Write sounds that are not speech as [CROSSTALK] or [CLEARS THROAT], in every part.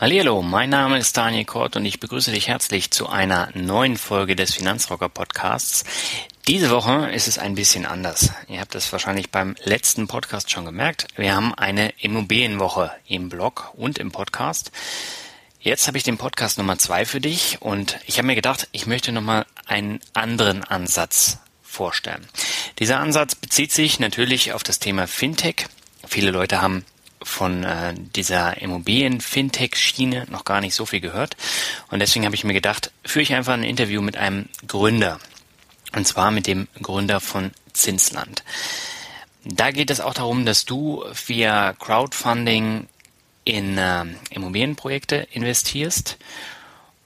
Hallo, mein Name ist Daniel Kort und ich begrüße dich herzlich zu einer neuen Folge des Finanzrocker Podcasts. Diese Woche ist es ein bisschen anders. Ihr habt es wahrscheinlich beim letzten Podcast schon gemerkt. Wir haben eine Immobilienwoche im Blog und im Podcast. Jetzt habe ich den Podcast Nummer zwei für dich und ich habe mir gedacht, ich möchte nochmal einen anderen Ansatz vorstellen. Dieser Ansatz bezieht sich natürlich auf das Thema Fintech. Viele Leute haben von äh, dieser Immobilien-Fintech-Schiene noch gar nicht so viel gehört. Und deswegen habe ich mir gedacht, führe ich einfach ein Interview mit einem Gründer. Und zwar mit dem Gründer von Zinsland. Da geht es auch darum, dass du via Crowdfunding in äh, Immobilienprojekte investierst.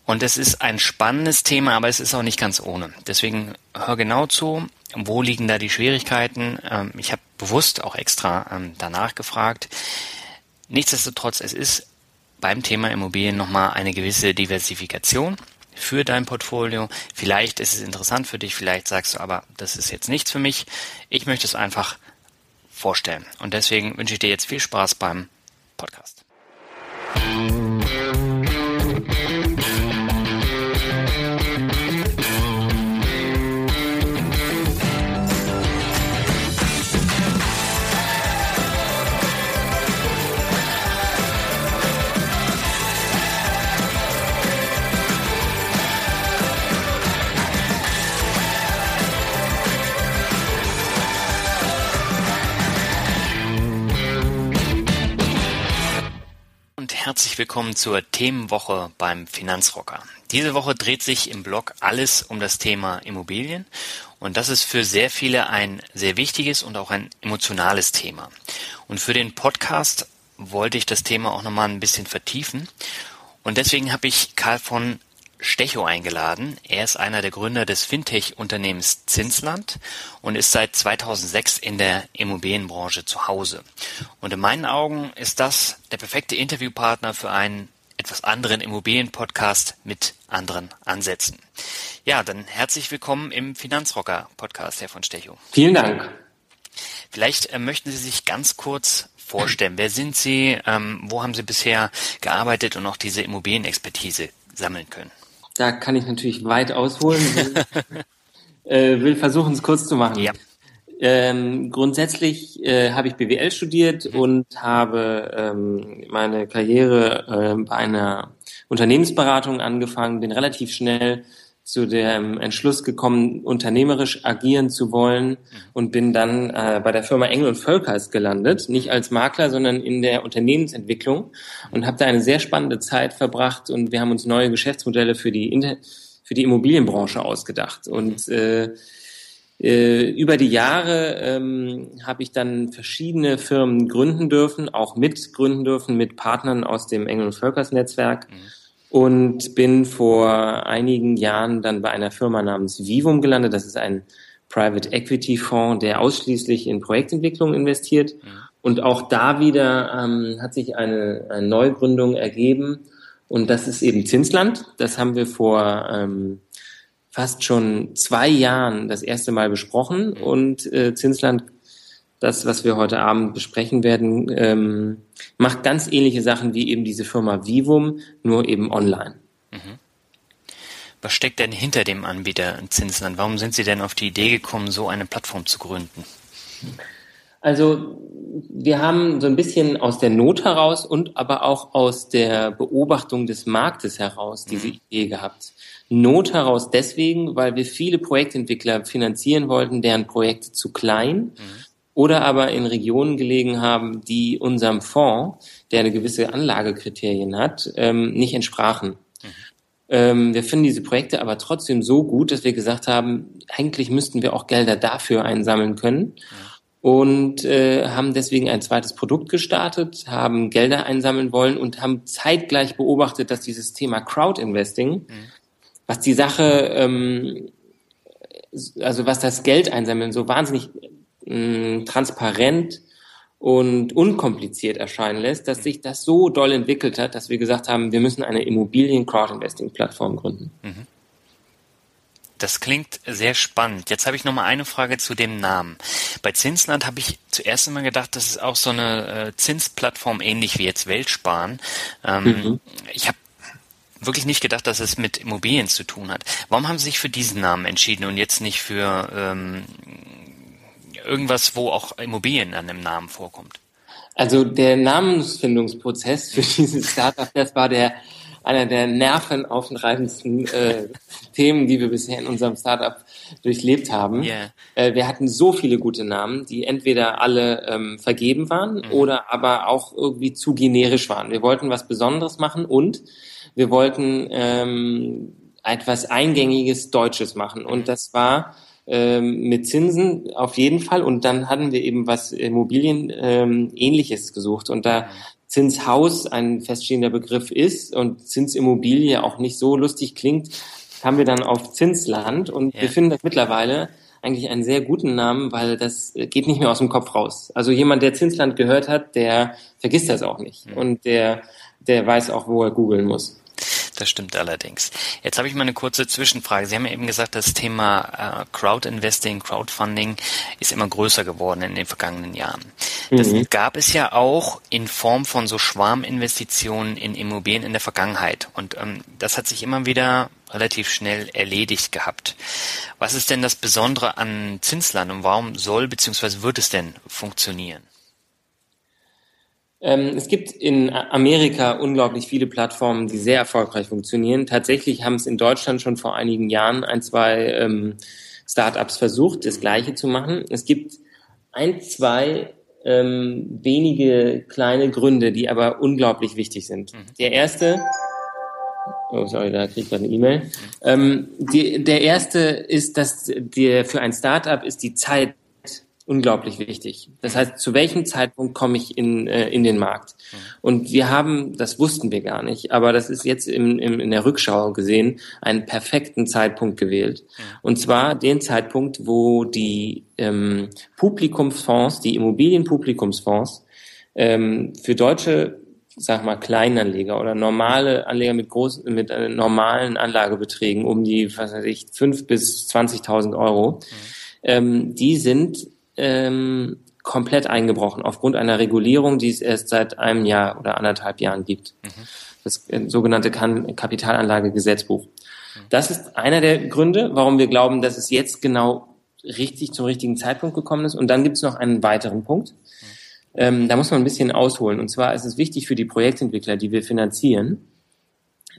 Und es ist ein spannendes Thema, aber es ist auch nicht ganz ohne. Deswegen hör genau zu, wo liegen da die Schwierigkeiten. Ähm, ich habe bewusst auch extra ähm, danach gefragt. Nichtsdestotrotz, es ist beim Thema Immobilien nochmal eine gewisse Diversifikation für dein Portfolio. Vielleicht ist es interessant für dich, vielleicht sagst du aber, das ist jetzt nichts für mich. Ich möchte es einfach vorstellen. Und deswegen wünsche ich dir jetzt viel Spaß beim Podcast. Herzlich willkommen zur Themenwoche beim Finanzrocker. Diese Woche dreht sich im Blog alles um das Thema Immobilien und das ist für sehr viele ein sehr wichtiges und auch ein emotionales Thema. Und für den Podcast wollte ich das Thema auch nochmal ein bisschen vertiefen und deswegen habe ich Karl von Stecho eingeladen. Er ist einer der Gründer des Fintech-Unternehmens Zinsland und ist seit 2006 in der Immobilienbranche zu Hause. Und in meinen Augen ist das der perfekte Interviewpartner für einen etwas anderen Immobilienpodcast mit anderen Ansätzen. Ja, dann herzlich willkommen im Finanzrocker-Podcast, Herr von Stecho. Vielen Dank. Vielleicht äh, möchten Sie sich ganz kurz vorstellen. Wer sind Sie? Ähm, wo haben Sie bisher gearbeitet und auch diese Immobilienexpertise sammeln können? Da kann ich natürlich weit ausholen. [LAUGHS] äh, will versuchen, es kurz zu machen. Ja. Ähm, grundsätzlich äh, habe ich BWL studiert mhm. und habe ähm, meine Karriere äh, bei einer Unternehmensberatung angefangen, bin relativ schnell zu dem Entschluss gekommen, unternehmerisch agieren zu wollen mhm. und bin dann äh, bei der Firma Engel und Völkers gelandet, nicht als Makler, sondern in der Unternehmensentwicklung und habe da eine sehr spannende Zeit verbracht und wir haben uns neue Geschäftsmodelle für die Inter für die Immobilienbranche ausgedacht und äh, äh, über die Jahre ähm, habe ich dann verschiedene Firmen gründen dürfen, auch mitgründen dürfen mit Partnern aus dem Engel und Völkers Netzwerk. Mhm und bin vor einigen Jahren dann bei einer Firma namens Vivum gelandet. Das ist ein Private Equity Fonds, der ausschließlich in Projektentwicklung investiert. Mhm. Und auch da wieder ähm, hat sich eine, eine Neugründung ergeben. Und das ist eben Zinsland. Das haben wir vor ähm, fast schon zwei Jahren das erste Mal besprochen. Mhm. Und äh, Zinsland das, was wir heute Abend besprechen werden, ähm, macht ganz ähnliche Sachen wie eben diese Firma Vivum, nur eben online. Mhm. Was steckt denn hinter dem Anbieter Zinsland? Warum sind Sie denn auf die Idee gekommen, so eine Plattform zu gründen? Also wir haben so ein bisschen aus der Not heraus und aber auch aus der Beobachtung des Marktes heraus diese mhm. Idee gehabt. Not heraus deswegen, weil wir viele Projektentwickler finanzieren wollten, deren Projekte zu klein mhm oder aber in Regionen gelegen haben, die unserem Fonds, der eine gewisse Anlagekriterien hat, ähm, nicht entsprachen. Mhm. Ähm, wir finden diese Projekte aber trotzdem so gut, dass wir gesagt haben, eigentlich müssten wir auch Gelder dafür einsammeln können. und äh, haben deswegen ein zweites Produkt gestartet, haben Gelder einsammeln wollen und haben zeitgleich beobachtet, dass dieses Thema Crowd-Investing, mhm. was die Sache, ähm, also was das Geld einsammeln so wahnsinnig mh, transparent und unkompliziert erscheinen lässt, dass sich das so doll entwickelt hat, dass wir gesagt haben, wir müssen eine Immobilien-Crowd-Investing-Plattform gründen. Mhm. Das klingt sehr spannend. Jetzt habe ich noch mal eine Frage zu dem Namen. Bei Zinsland habe ich zuerst immer gedacht, das ist auch so eine äh, Zinsplattform ähnlich wie jetzt Weltsparen. Ähm, mhm. Ich habe wirklich nicht gedacht, dass es mit Immobilien zu tun hat. Warum haben Sie sich für diesen Namen entschieden und jetzt nicht für ähm, irgendwas, wo auch Immobilien an dem Namen vorkommt? Also der Namensfindungsprozess für [LAUGHS] dieses Startup, das war der einer der nervenaufreibendsten äh, [LAUGHS] Themen, die wir bisher in unserem Startup durchlebt haben. Yeah. Äh, wir hatten so viele gute Namen, die entweder alle ähm, vergeben waren mhm. oder aber auch irgendwie zu generisch waren. Wir wollten was Besonderes machen und wir wollten ähm, etwas Eingängiges Deutsches machen. Und das war ähm, mit Zinsen auf jeden Fall. Und dann hatten wir eben was Immobilien ähm, ähnliches gesucht. Und da Zinshaus ein feststehender Begriff ist und Zinsimmobilie auch nicht so lustig klingt, kamen wir dann auf Zinsland und ja. wir finden das mittlerweile eigentlich einen sehr guten Namen, weil das geht nicht mehr aus dem Kopf raus. Also jemand, der Zinsland gehört hat, der vergisst das auch nicht mhm. und der, der weiß auch, wo er googeln muss. Das stimmt allerdings. Jetzt habe ich mal eine kurze Zwischenfrage. Sie haben ja eben gesagt, das Thema äh, Crowd-Investing, Crowdfunding ist immer größer geworden in den vergangenen Jahren. Das mhm. gab es ja auch in Form von so Schwarminvestitionen in Immobilien in der Vergangenheit. Und ähm, das hat sich immer wieder relativ schnell erledigt gehabt. Was ist denn das Besondere an Zinsland und warum soll bzw. wird es denn funktionieren? Ähm, es gibt in Amerika unglaublich viele Plattformen, die sehr erfolgreich funktionieren. Tatsächlich haben es in Deutschland schon vor einigen Jahren ein, zwei ähm, Startups versucht, das Gleiche zu machen. Es gibt ein, zwei ähm, wenige kleine Gründe, die aber unglaublich wichtig sind. Mhm. Der erste, oh sorry, da kriege ich gerade eine E-Mail. Ähm, die, der erste ist, dass dir für ein Startup ist die Zeit unglaublich wichtig. Das heißt, zu welchem Zeitpunkt komme ich in, äh, in den Markt? Und wir haben, das wussten wir gar nicht, aber das ist jetzt im, im, in der Rückschau gesehen, einen perfekten Zeitpunkt gewählt. Und zwar den Zeitpunkt, wo die ähm, Publikumsfonds, die Immobilienpublikumsfonds ähm, für deutsche sag mal, Kleinanleger oder normale Anleger mit großen, mit äh, normalen Anlagebeträgen um die, was weiß ich, fünf bis 20.000 Euro, mhm. ähm, die sind ähm, komplett eingebrochen aufgrund einer Regulierung, die es erst seit einem Jahr oder anderthalb Jahren gibt. Mhm. Das äh, sogenannte Kapitalanlagegesetzbuch. Mhm. Das ist einer der Gründe, warum wir glauben, dass es jetzt genau richtig zum richtigen Zeitpunkt gekommen ist. Und dann gibt es noch einen weiteren Punkt. Mhm. Ähm, da muss man ein bisschen ausholen. Und zwar ist es wichtig für die Projektentwickler, die wir finanzieren,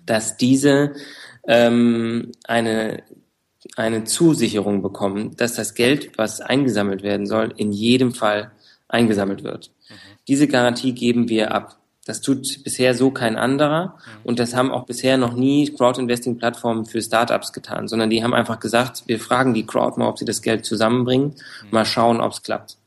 dass diese ähm, eine eine Zusicherung bekommen, dass das Geld, was eingesammelt werden soll, in jedem Fall eingesammelt wird. Mhm. Diese Garantie geben wir ab. Das tut bisher so kein anderer mhm. und das haben auch bisher noch nie Crowd-Investing-Plattformen für Startups getan, sondern die haben einfach gesagt, wir fragen die Crowd mal, ob sie das Geld zusammenbringen, mhm. mal schauen, ob es klappt.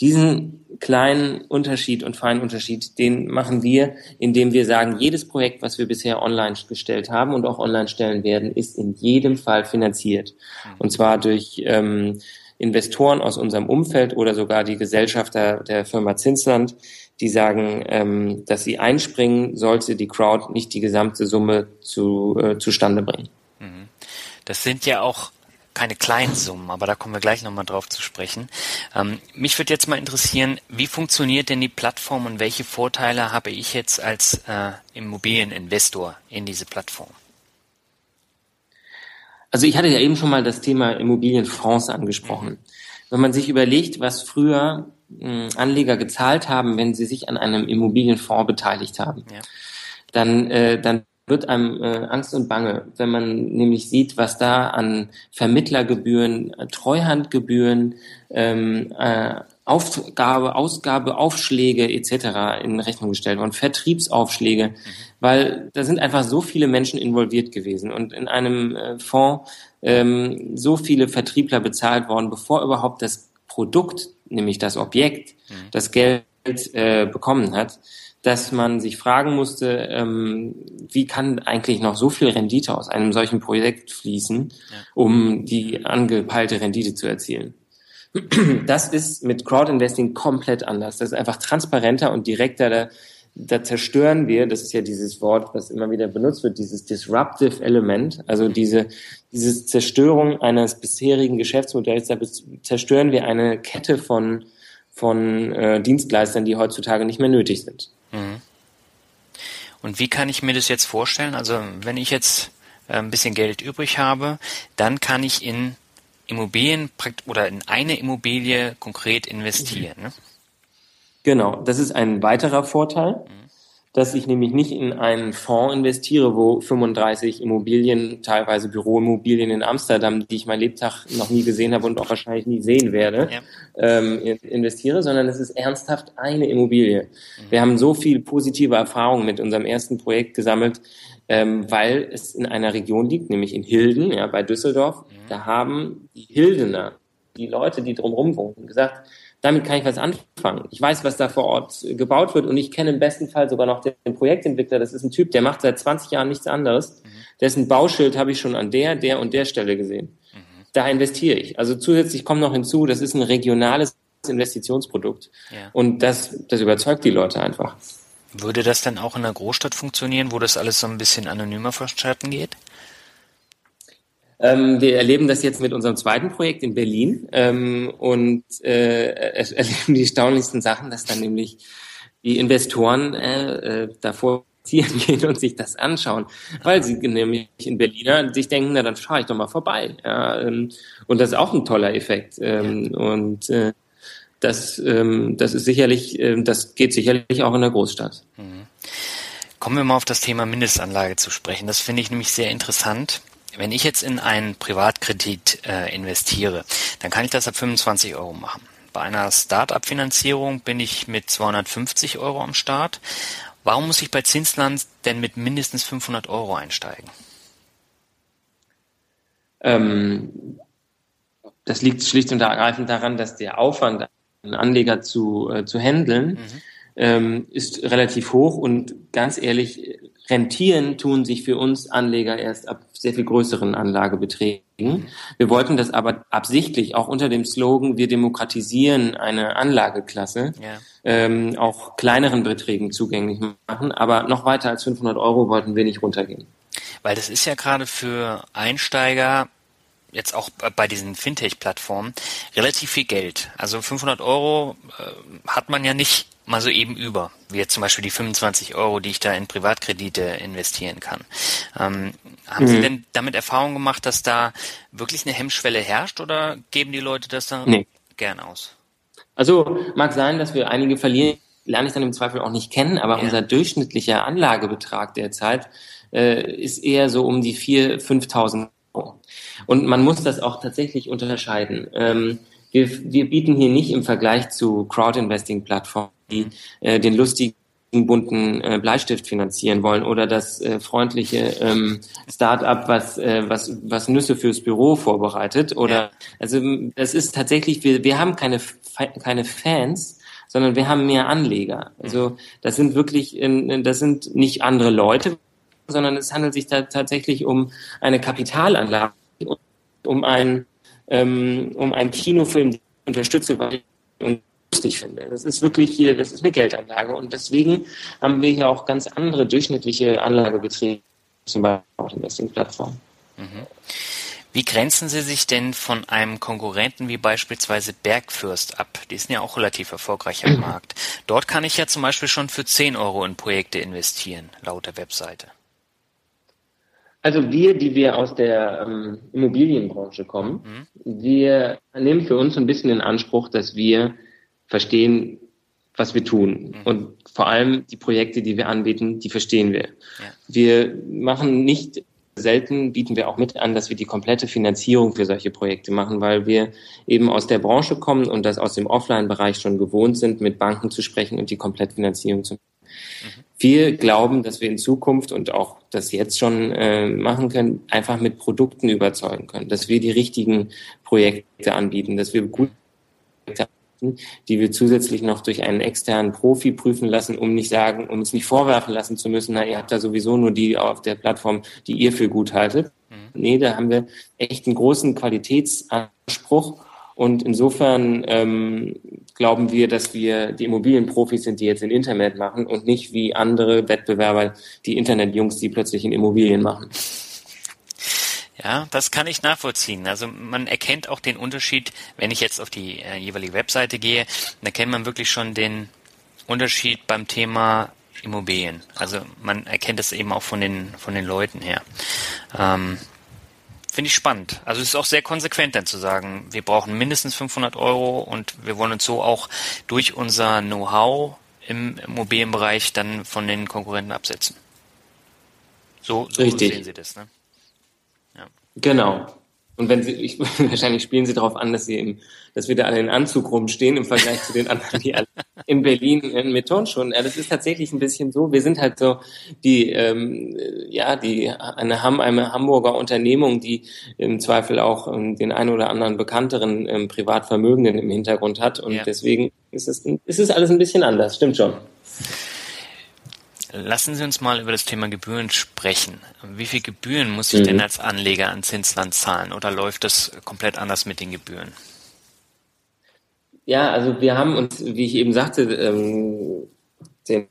Diesen kleinen Unterschied und feinen Unterschied, den machen wir, indem wir sagen, jedes Projekt, was wir bisher online gestellt haben und auch online stellen werden, ist in jedem Fall finanziert. Und zwar durch ähm, Investoren aus unserem Umfeld oder sogar die Gesellschafter der Firma Zinsland, die sagen, ähm, dass sie einspringen, sollte die Crowd nicht die gesamte Summe zu, äh, zustande bringen. Mhm. Das sind ja auch keine kleinen Summen, aber da kommen wir gleich nochmal drauf zu sprechen. Ähm, mich würde jetzt mal interessieren, wie funktioniert denn die Plattform und welche Vorteile habe ich jetzt als äh, Immobilieninvestor in diese Plattform? Also ich hatte ja eben schon mal das Thema Immobilienfonds angesprochen. Mhm. Wenn man sich überlegt, was früher mh, Anleger gezahlt haben, wenn sie sich an einem Immobilienfonds beteiligt haben, ja. dann, äh, dann wird einem äh, Angst und Bange, wenn man nämlich sieht, was da an Vermittlergebühren, äh, Treuhandgebühren, ähm, äh, Aufgabe, Ausgabe, Aufschläge etc. in Rechnung gestellt worden, Vertriebsaufschläge, mhm. weil da sind einfach so viele Menschen involviert gewesen und in einem äh, Fonds ähm, so viele Vertriebler bezahlt worden, bevor überhaupt das Produkt, nämlich das Objekt, mhm. das Geld äh, bekommen hat, dass man sich fragen musste, ähm, wie kann eigentlich noch so viel Rendite aus einem solchen Projekt fließen, um die angepeilte Rendite zu erzielen. Das ist mit Crowdinvesting komplett anders. Das ist einfach transparenter und direkter. Da, da zerstören wir, das ist ja dieses Wort, was immer wieder benutzt wird, dieses disruptive Element, also diese, diese Zerstörung eines bisherigen Geschäftsmodells, da zerstören wir eine Kette von, von äh, Dienstleistern, die heutzutage nicht mehr nötig sind. Mhm. Und wie kann ich mir das jetzt vorstellen? Also wenn ich jetzt äh, ein bisschen Geld übrig habe, dann kann ich in Immobilien oder in eine Immobilie konkret investieren. Ne? Genau, das ist ein weiterer Vorteil. Mhm dass ich nämlich nicht in einen Fonds investiere, wo 35 Immobilien, teilweise Büroimmobilien in Amsterdam, die ich mein Lebtag noch nie gesehen habe und auch wahrscheinlich nie sehen werde, ja. ähm, investiere, sondern es ist ernsthaft eine Immobilie. Mhm. Wir haben so viel positive Erfahrungen mit unserem ersten Projekt gesammelt, ähm, weil es in einer Region liegt, nämlich in Hilden, ja, bei Düsseldorf. Mhm. Da haben die Hildener, die Leute, die drumherum wohnen, gesagt, damit kann ich was anfangen. Ich weiß, was da vor Ort gebaut wird und ich kenne im besten Fall sogar noch den Projektentwickler. Das ist ein Typ, der macht seit 20 Jahren nichts anderes. Mhm. Dessen Bauschild habe ich schon an der, der und der Stelle gesehen. Mhm. Da investiere ich. Also zusätzlich kommt noch hinzu, das ist ein regionales Investitionsprodukt. Ja. Und das, das überzeugt die Leute einfach. Würde das dann auch in einer Großstadt funktionieren, wo das alles so ein bisschen anonymer vonstatten geht? Ähm, wir erleben das jetzt mit unserem zweiten Projekt in Berlin ähm, und äh, [LAUGHS] erleben die erstaunlichsten Sachen, dass dann nämlich die Investoren äh, äh, davor [LAUGHS] gehen und sich das anschauen, weil sie nämlich in Berliner sich denken, na dann schaue ich doch mal vorbei. Ja, ähm, und das ist auch ein toller Effekt. Ähm, und äh, das, ähm, das ist sicherlich, äh, das geht sicherlich auch in der Großstadt. Mhm. Kommen wir mal auf das Thema Mindestanlage zu sprechen. Das finde ich nämlich sehr interessant. Wenn ich jetzt in einen Privatkredit äh, investiere, dann kann ich das ab 25 Euro machen. Bei einer Start-up-Finanzierung bin ich mit 250 Euro am Start. Warum muss ich bei Zinsland denn mit mindestens 500 Euro einsteigen? Ähm, das liegt schlicht und ergreifend daran, dass der Aufwand, einen Anleger zu, äh, zu handeln, mhm. ähm, ist relativ hoch und ganz ehrlich, rentieren tun sich für uns Anleger erst ab sehr viel größeren Anlagebeträgen. Wir wollten das aber absichtlich auch unter dem Slogan, wir demokratisieren eine Anlageklasse, ja. ähm, auch kleineren Beträgen zugänglich machen. Aber noch weiter als 500 Euro wollten wir nicht runtergehen. Weil das ist ja gerade für Einsteiger jetzt auch bei diesen Fintech-Plattformen relativ viel Geld. Also 500 Euro äh, hat man ja nicht mal so eben über, wie jetzt zum Beispiel die 25 Euro, die ich da in Privatkredite investieren kann. Ähm, haben mhm. Sie denn damit Erfahrung gemacht, dass da wirklich eine Hemmschwelle herrscht oder geben die Leute das dann nee. gern aus? Also mag sein, dass wir einige verlieren, lerne ich dann im Zweifel auch nicht kennen, aber ja. unser durchschnittlicher Anlagebetrag derzeit äh, ist eher so um die 4.000, 5.000 Euro. Und man muss das auch tatsächlich unterscheiden. Ähm, wir, wir bieten hier nicht im Vergleich zu Crowdinvesting-Plattformen, die äh, den lustigen bunten äh, Bleistift finanzieren wollen oder das äh, freundliche ähm, Start-up, was, äh, was, was Nüsse fürs Büro vorbereitet. Oder also das ist tatsächlich, wir, wir haben keine, keine Fans, sondern wir haben mehr Anleger. Also das sind wirklich, das sind nicht andere Leute, sondern es handelt sich da tatsächlich um eine Kapitalanlage, um ein ähm, um einen Kinofilm, den ich unterstütze, weil ich lustig finde. Das ist wirklich hier, das ist eine Geldanlage und deswegen haben wir hier auch ganz andere durchschnittliche Anlagebeträge, zum Beispiel auf Investing-Plattformen. Mhm. Wie grenzen Sie sich denn von einem Konkurrenten wie beispielsweise Bergfürst ab? Die sind ja auch relativ erfolgreich am [CLEARS THROAT] Markt. Dort kann ich ja zum Beispiel schon für 10 Euro in Projekte investieren, laut der Webseite. Also wir, die wir aus der ähm, Immobilienbranche kommen, mhm. wir nehmen für uns ein bisschen in Anspruch, dass wir verstehen, was wir tun. Mhm. Und vor allem die Projekte, die wir anbieten, die verstehen wir. Ja. Wir machen nicht selten, bieten wir auch mit an, dass wir die komplette Finanzierung für solche Projekte machen, weil wir eben aus der Branche kommen und das aus dem Offline-Bereich schon gewohnt sind, mit Banken zu sprechen und die Komplettfinanzierung zu machen. Mhm. Wir glauben, dass wir in Zukunft und auch das jetzt schon äh, machen können, einfach mit Produkten überzeugen können, dass wir die richtigen Projekte anbieten, dass wir gut die wir zusätzlich noch durch einen externen Profi prüfen lassen, um nicht sagen, um es nicht vorwerfen lassen zu müssen, na, ihr habt da sowieso nur die auf der Plattform, die ihr für gut haltet. Mhm. Nee, da haben wir echt einen großen Qualitätsanspruch und insofern ähm, glauben wir, dass wir die Immobilienprofis sind, die jetzt in Internet machen und nicht wie andere Wettbewerber, die Internetjungs, die plötzlich in Immobilien machen. Ja, das kann ich nachvollziehen. Also man erkennt auch den Unterschied, wenn ich jetzt auf die äh, jeweilige Webseite gehe, da kennt man wirklich schon den Unterschied beim Thema Immobilien. Also man erkennt es eben auch von den von den Leuten her. Ähm, Finde ich spannend. Also es ist auch sehr konsequent dann zu sagen, wir brauchen mindestens 500 Euro und wir wollen uns so auch durch unser Know-how im Immobilienbereich dann von den Konkurrenten absetzen. So, so sehen Sie das, ne? Genau. Und wenn sie, [LAUGHS] ich, wahrscheinlich spielen sie darauf an, dass sie im, dass wir da alle in Anzug rumstehen im Vergleich zu den anderen, die alle in Berlin in mit Turnschuhen. Ja, das ist tatsächlich ein bisschen so. Wir sind halt so die, ähm, ja, die eine, eine Hamburger Unternehmung, die im Zweifel auch ähm, den einen oder anderen bekannteren ähm, Privatvermögenden im Hintergrund hat. Und ja. deswegen ist es, ist es alles ein bisschen anders. Stimmt schon. Lassen Sie uns mal über das Thema Gebühren sprechen. Wie viel Gebühren muss ich mhm. denn als Anleger an Zinsland zahlen oder läuft das komplett anders mit den Gebühren? Ja, also wir haben uns, wie ich eben sagte, ähm, den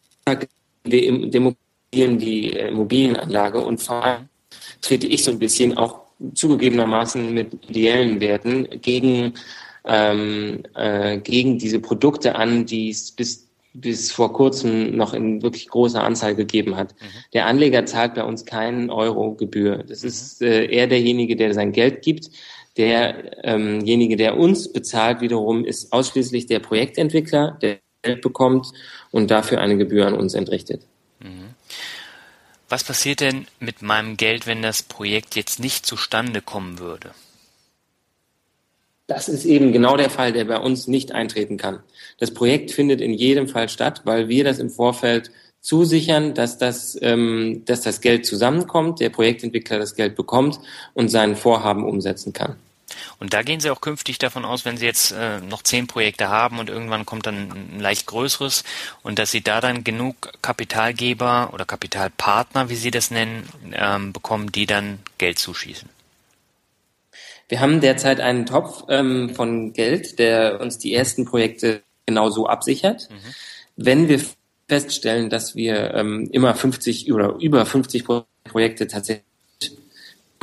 Immobilien, die Immobilienanlage und vor allem trete ich so ein bisschen auch zugegebenermaßen mit ideellen Werten gegen, ähm, äh, gegen diese Produkte an, die es bis bis vor kurzem noch in wirklich großer Anzahl gegeben hat. Mhm. Der Anleger zahlt bei uns keinen Euro Gebühr. Das mhm. ist äh, eher derjenige, der sein Geld gibt. Derjenige, ähm der uns bezahlt, wiederum ist ausschließlich der Projektentwickler, der Geld bekommt und dafür eine Gebühr an uns entrichtet. Mhm. Was passiert denn mit meinem Geld, wenn das Projekt jetzt nicht zustande kommen würde? Das ist eben genau der Fall, der bei uns nicht eintreten kann. Das Projekt findet in jedem Fall statt, weil wir das im Vorfeld zusichern, dass das, ähm, dass das Geld zusammenkommt, der Projektentwickler das Geld bekommt und sein Vorhaben umsetzen kann. Und da gehen Sie auch künftig davon aus, wenn Sie jetzt äh, noch zehn Projekte haben und irgendwann kommt dann ein leicht größeres und dass Sie da dann genug Kapitalgeber oder Kapitalpartner, wie Sie das nennen, ähm, bekommen, die dann Geld zuschießen. Wir haben derzeit einen Topf ähm, von Geld, der uns die ersten Projekte genauso absichert. Mhm. Wenn wir feststellen, dass wir ähm, immer 50 oder über 50 Projekte tatsächlich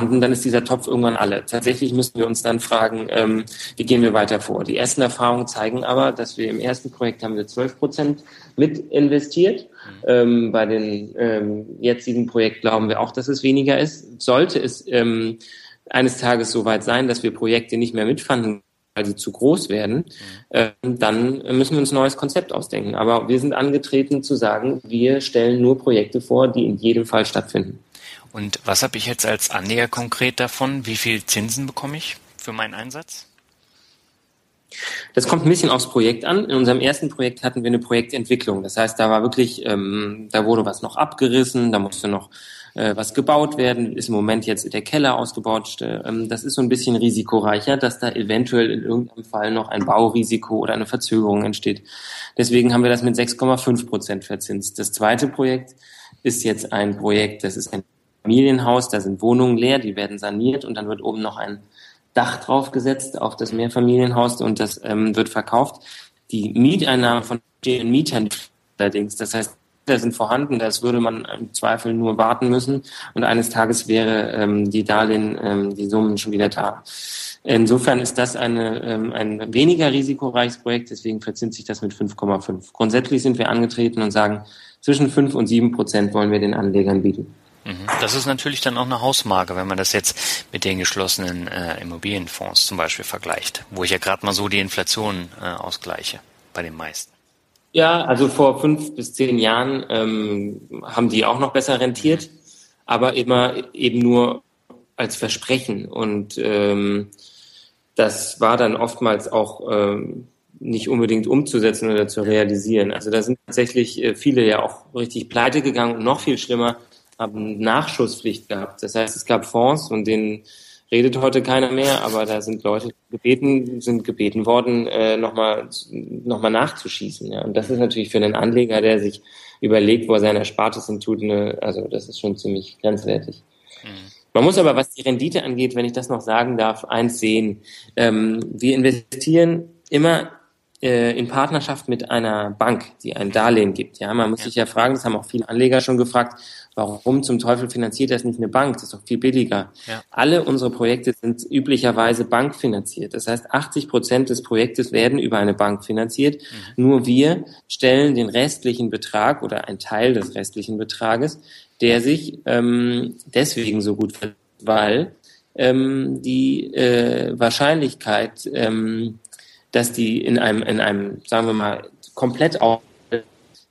und dann ist dieser Topf irgendwann alle. Tatsächlich müssen wir uns dann fragen, ähm, wie gehen wir weiter vor. Die ersten Erfahrungen zeigen aber, dass wir im ersten Projekt haben wir 12 Prozent mit investiert. Mhm. Ähm, bei den ähm, jetzigen Projekt glauben wir auch, dass es weniger ist. Sollte es ähm, eines Tages so weit sein, dass wir Projekte nicht mehr mitfanden, weil sie zu groß werden, äh, dann müssen wir uns ein neues Konzept ausdenken. Aber wir sind angetreten zu sagen, wir stellen nur Projekte vor, die in jedem Fall stattfinden. Und was habe ich jetzt als Anleger konkret davon? Wie viel Zinsen bekomme ich für meinen Einsatz? Das kommt ein bisschen aufs Projekt an. In unserem ersten Projekt hatten wir eine Projektentwicklung. Das heißt, da war wirklich, ähm, da wurde was noch abgerissen, da musste noch äh, was gebaut werden, ist im Moment jetzt der Keller ausgebaut. Ähm, das ist so ein bisschen risikoreicher, dass da eventuell in irgendeinem Fall noch ein Baurisiko oder eine Verzögerung entsteht. Deswegen haben wir das mit 6,5 Prozent verzinst. Das zweite Projekt ist jetzt ein Projekt, das ist ein Familienhaus, da sind Wohnungen leer, die werden saniert und dann wird oben noch ein Dach draufgesetzt auf das Mehrfamilienhaus und das ähm, wird verkauft. Die Mieteinnahmen von den Mietern allerdings, das heißt, sind vorhanden, das würde man im Zweifel nur warten müssen und eines Tages wäre ähm, die Darlehen, ähm, die Summen schon wieder da. Insofern ist das eine, ähm, ein weniger risikoreiches Projekt, deswegen verzinst sich das mit 5,5. Grundsätzlich sind wir angetreten und sagen, zwischen 5 und 7 Prozent wollen wir den Anlegern bieten. Mhm. Das ist natürlich dann auch eine Hausmarke, wenn man das jetzt mit den geschlossenen äh, Immobilienfonds zum Beispiel vergleicht, wo ich ja gerade mal so die Inflation äh, ausgleiche bei den meisten. Ja, also vor fünf bis zehn Jahren ähm, haben die auch noch besser rentiert, aber immer eben nur als Versprechen. Und ähm, das war dann oftmals auch ähm, nicht unbedingt umzusetzen oder zu realisieren. Also da sind tatsächlich äh, viele ja auch richtig pleite gegangen und noch viel schlimmer haben Nachschusspflicht gehabt. Das heißt, es gab Fonds und den redet heute keiner mehr, aber da sind Leute gebeten, sind gebeten worden, äh, nochmal noch mal nachzuschießen. Ja. Und das ist natürlich für einen Anleger, der sich überlegt, wo er seine Erspartes hin tut, eine, also das ist schon ziemlich grenzwertig. Mhm. Man muss aber, was die Rendite angeht, wenn ich das noch sagen darf, eins sehen. Ähm, wir investieren immer äh, in Partnerschaft mit einer Bank, die ein Darlehen gibt. Ja, man muss sich ja fragen, das haben auch viele Anleger schon gefragt, warum zum Teufel finanziert das nicht eine Bank? Das ist doch viel billiger. Ja. Alle unsere Projekte sind üblicherweise bankfinanziert. Das heißt, 80 Prozent des Projektes werden über eine Bank finanziert. Mhm. Nur wir stellen den restlichen Betrag oder einen Teil des restlichen Betrages, der sich ähm, deswegen so gut verdient, weil ähm, die äh, Wahrscheinlichkeit ähm, dass die in einem, in einem, sagen wir mal, komplett auch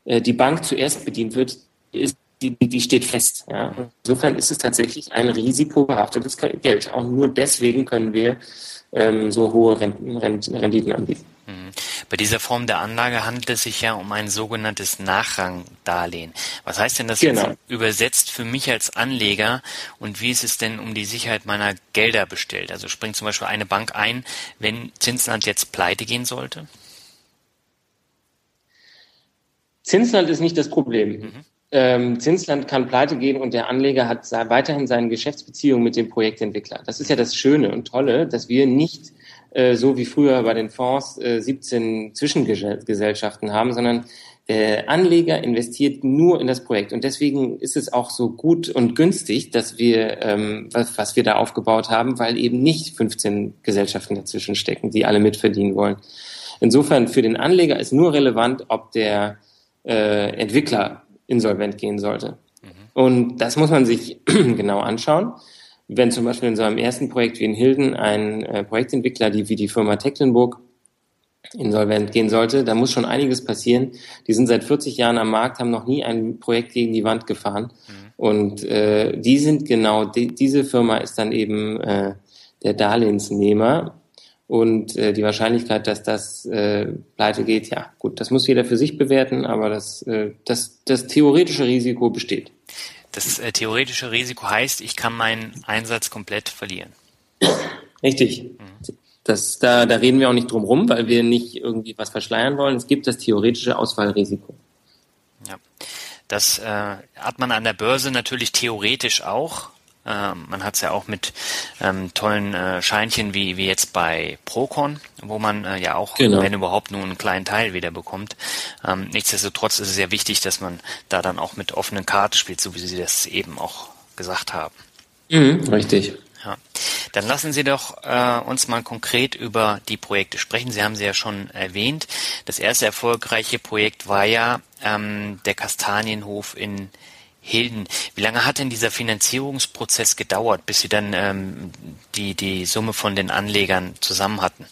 äh, die Bank zuerst bedient wird, ist, die, die steht fest. Ja. Insofern ist es tatsächlich ein risikobehaftetes Geld. Auch nur deswegen können wir ähm, so hohe Renten, Renditen anbieten. Bei dieser Form der Anlage handelt es sich ja um ein sogenanntes Nachrangdarlehen. Was heißt denn das genau. übersetzt für mich als Anleger und wie ist es denn um die Sicherheit meiner Gelder bestellt? Also springt zum Beispiel eine Bank ein, wenn Zinsland jetzt pleite gehen sollte? Zinsland ist nicht das Problem. Mhm. Ähm, Zinsland kann pleite gehen und der Anleger hat weiterhin seine Geschäftsbeziehung mit dem Projektentwickler. Das ist ja das Schöne und Tolle, dass wir nicht so wie früher bei den Fonds äh, 17 Zwischengesellschaften haben, sondern der Anleger investiert nur in das Projekt. Und deswegen ist es auch so gut und günstig, dass wir, ähm, was, was wir da aufgebaut haben, weil eben nicht 15 Gesellschaften dazwischen stecken, die alle mitverdienen wollen. Insofern für den Anleger ist nur relevant, ob der äh, Entwickler insolvent gehen sollte. Mhm. Und das muss man sich [CLEARS THROAT] genau anschauen wenn zum Beispiel in so einem ersten Projekt wie in Hilden ein äh, Projektentwickler, die wie die Firma Tecklenburg insolvent gehen sollte, da muss schon einiges passieren. Die sind seit 40 Jahren am Markt, haben noch nie ein Projekt gegen die Wand gefahren. Mhm. Und äh, die sind genau, die, diese Firma ist dann eben äh, der Darlehensnehmer. Und äh, die Wahrscheinlichkeit, dass das äh, pleite geht, ja gut, das muss jeder für sich bewerten, aber das, äh, das, das theoretische Risiko besteht. Das äh, theoretische Risiko heißt, ich kann meinen Einsatz komplett verlieren. Richtig. Mhm. Das, da, da reden wir auch nicht drum rum, weil wir nicht irgendwie was verschleiern wollen. Es gibt das theoretische Ausfallrisiko. Ja. Das äh, hat man an der Börse natürlich theoretisch auch. Ähm, man hat es ja auch mit ähm, tollen äh, Scheinchen wie, wie jetzt bei Procon, wo man äh, ja auch, genau. wenn überhaupt, nur einen kleinen Teil wieder bekommt. Ähm, nichtsdestotrotz ist es sehr wichtig, dass man da dann auch mit offenen Karten spielt, so wie Sie das eben auch gesagt haben. Mhm, richtig. Ja. Dann lassen Sie doch äh, uns mal konkret über die Projekte sprechen. Sie haben sie ja schon erwähnt. Das erste erfolgreiche Projekt war ja ähm, der Kastanienhof in Hilden, wie lange hat denn dieser Finanzierungsprozess gedauert, bis Sie dann ähm, die, die Summe von den Anlegern zusammen hatten?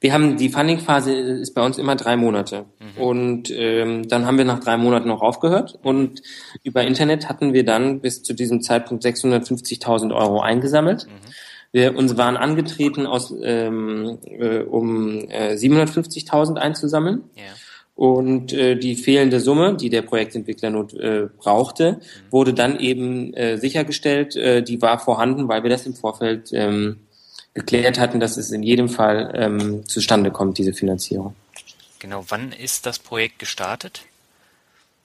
Wir haben die Funding-Phase ist bei uns immer drei Monate mhm. und ähm, dann haben wir nach drei Monaten noch aufgehört und über Internet hatten wir dann bis zu diesem Zeitpunkt 650.000 Euro eingesammelt. Mhm. Wir uns waren angetreten, aus, ähm, äh, um äh, 750.000 einzusammeln. Ja. Und äh, die fehlende Summe, die der Projektentwickler not, äh, brauchte, wurde dann eben äh, sichergestellt. Äh, die war vorhanden, weil wir das im Vorfeld ähm, geklärt hatten, dass es in jedem Fall ähm, zustande kommt, diese Finanzierung. Genau, wann ist das Projekt gestartet?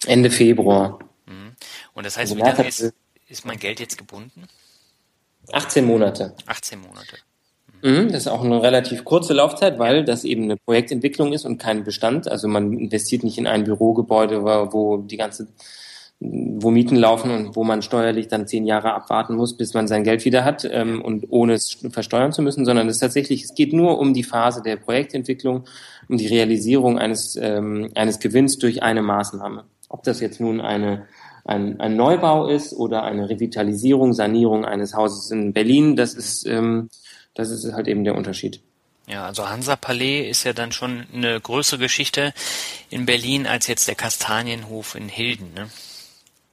Ende Februar. Mhm. Und das heißt, also wie lange ist, ist mein Geld jetzt gebunden? 18 Monate. 18 Monate. Mhm, das ist auch eine relativ kurze Laufzeit, weil das eben eine Projektentwicklung ist und kein Bestand. Also man investiert nicht in ein Bürogebäude, wo die ganze, wo Mieten laufen und wo man steuerlich dann zehn Jahre abwarten muss, bis man sein Geld wieder hat ähm, und ohne es versteuern zu müssen, sondern es tatsächlich, es geht nur um die Phase der Projektentwicklung, um die Realisierung eines, ähm, eines Gewinns durch eine Maßnahme. Ob das jetzt nun eine ein, ein Neubau ist oder eine Revitalisierung, Sanierung eines Hauses in Berlin, das ist ähm, das ist halt eben der Unterschied. Ja, also Hansa Palais ist ja dann schon eine größere Geschichte in Berlin als jetzt der Kastanienhof in Hilden. Ne?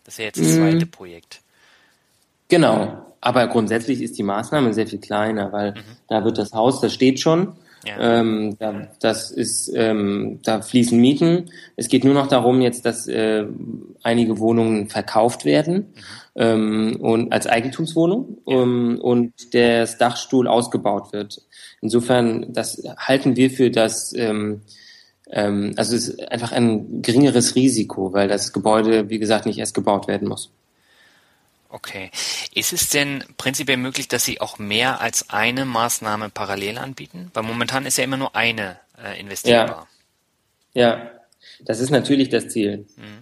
Das ist ja jetzt das mhm. zweite Projekt. Genau, aber grundsätzlich ist die Maßnahme sehr viel kleiner, weil mhm. da wird das Haus, das steht schon Ja. Ähm, da, das ist, ähm, da fließen Mieten. Es geht nur noch darum jetzt, dass äh, einige Wohnungen verkauft werden mhm. Ähm, und als Eigentumswohnung um, und der Dachstuhl ausgebaut wird. Insofern, das halten wir für das ähm, ähm, also es ist einfach ein geringeres Risiko, weil das Gebäude, wie gesagt, nicht erst gebaut werden muss. Okay. Ist es denn prinzipiell möglich, dass Sie auch mehr als eine Maßnahme parallel anbieten? Weil momentan ist ja immer nur eine äh, investierbar. Ja. ja, das ist natürlich das Ziel. Mhm.